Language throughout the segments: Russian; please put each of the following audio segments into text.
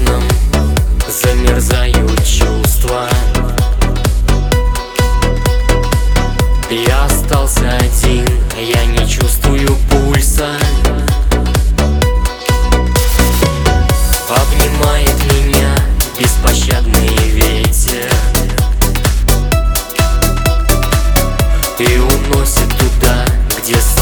красном замерзают чувства. Я остался один, я не чувствую пульса. Обнимает меня беспощадный ветер. И уносит туда, где солнце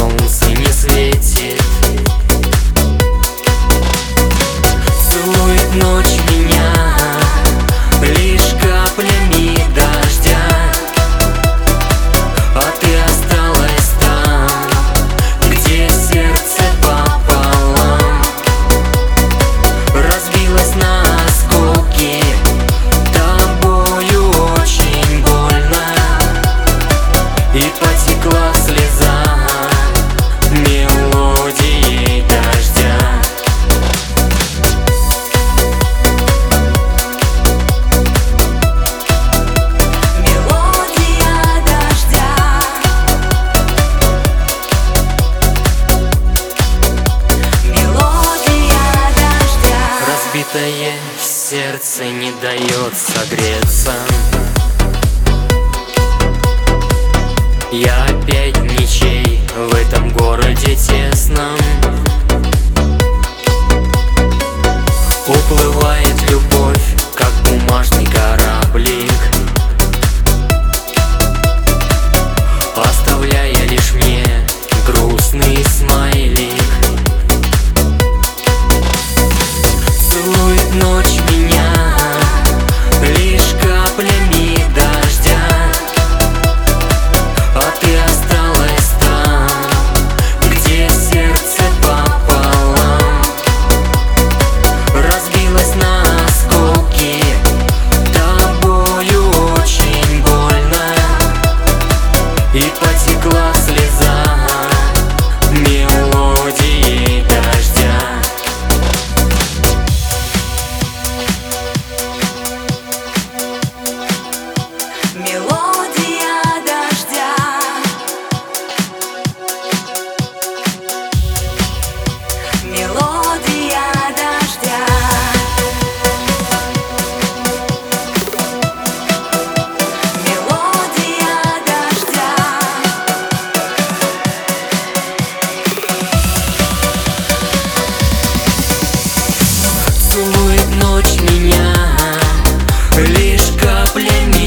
Разбитое сердце не дает согреться. третий класс племя